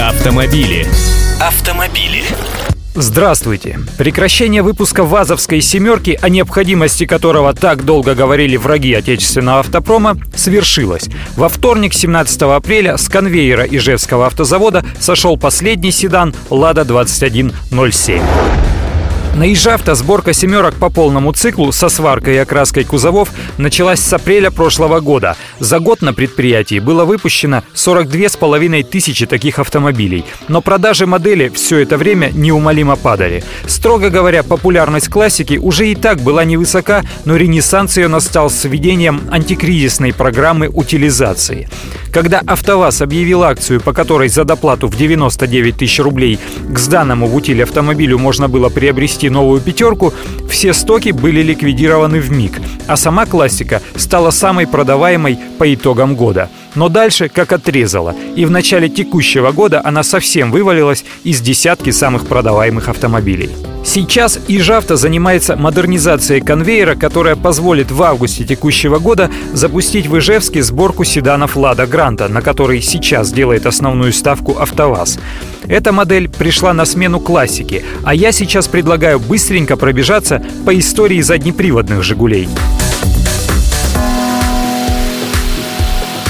Автомобили. Автомобили. Здравствуйте! Прекращение выпуска ВАЗовской «семерки», о необходимости которого так долго говорили враги отечественного автопрома, свершилось. Во вторник, 17 апреля, с конвейера Ижевского автозавода сошел последний седан «Лада-2107». На Ижавто сборка семерок по полному циклу со сваркой и окраской кузовов началась с апреля прошлого года. За год на предприятии было выпущено 42 с половиной тысячи таких автомобилей. Но продажи модели все это время неумолимо падали. Строго говоря, популярность классики уже и так была невысока, но ренессанс ее настал с введением антикризисной программы утилизации. Когда АвтоВАЗ объявил акцию, по которой за доплату в 99 тысяч рублей к сданному в утиль автомобилю можно было приобрести новую пятерку, все стоки были ликвидированы в миг, а сама классика стала самой продаваемой по итогам года – но дальше как отрезала, и в начале текущего года она совсем вывалилась из десятки самых продаваемых автомобилей. Сейчас Ижавто занимается модернизацией конвейера, которая позволит в августе текущего года запустить в Ижевске сборку седанов «Лада Гранта», на который сейчас делает основную ставку «АвтоВАЗ». Эта модель пришла на смену классике, а я сейчас предлагаю быстренько пробежаться по истории заднеприводных «Жигулей».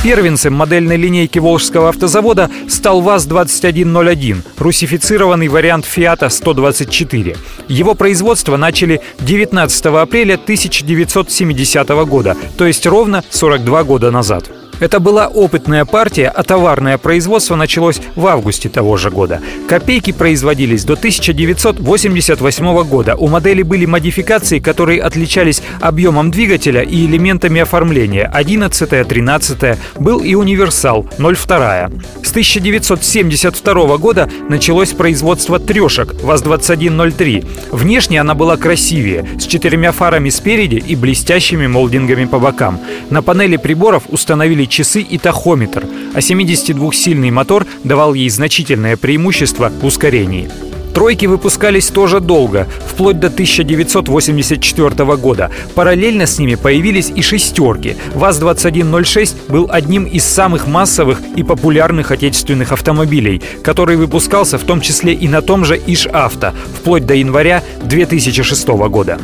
Первенцем модельной линейки Волжского автозавода стал ВАЗ-2101, русифицированный вариант Фиата 124. Его производство начали 19 апреля 1970 года, то есть ровно 42 года назад. Это была опытная партия, а товарное производство началось в августе того же года. Копейки производились до 1988 года. У модели были модификации, которые отличались объемом двигателя и элементами оформления. 11 13 был и универсал 02 С 1972 года началось производство трешек ВАЗ-2103. Внешне она была красивее, с четырьмя фарами спереди и блестящими молдингами по бокам. На панели приборов установили были часы и тахометр, а 72-сильный мотор давал ей значительное преимущество в ускорении. Тройки выпускались тоже долго, вплоть до 1984 года. Параллельно с ними появились и шестерки. ВАЗ-2106 был одним из самых массовых и популярных отечественных автомобилей, который выпускался в том числе и на том же Иш-Авто, вплоть до января 2006 года.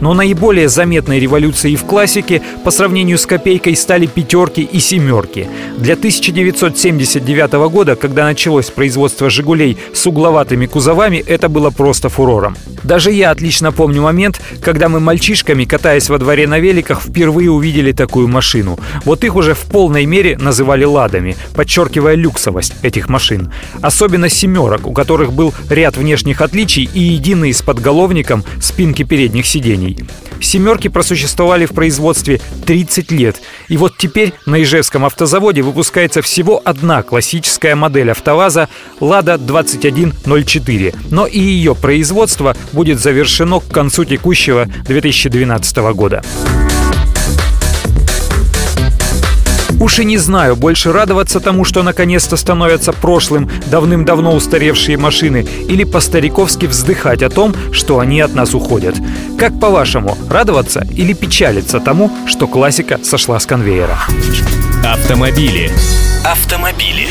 Но наиболее заметной революцией в классике по сравнению с копейкой стали пятерки и семерки. Для 1979 года, когда началось производство «Жигулей» с угловатыми кузовами, это было просто фурором. Даже я отлично помню момент, когда мы мальчишками, катаясь во дворе на великах, впервые увидели такую машину. Вот их уже в полной мере называли «ладами», подчеркивая люксовость этих машин. Особенно семерок, у которых был ряд внешних отличий и единый с подголовником спинки передних сидений моделей. «Семерки» просуществовали в производстве 30 лет. И вот теперь на Ижевском автозаводе выпускается всего одна классическая модель «АвтоВАЗа» «Лада 2104». Но и ее производство будет завершено к концу текущего 2012 года. Уж и не знаю, больше радоваться тому, что наконец-то становятся прошлым давным-давно устаревшие машины, или по-стариковски вздыхать о том, что они от нас уходят. Как по-вашему, радоваться или печалиться тому, что классика сошла с конвейера? Автомобили. Автомобили.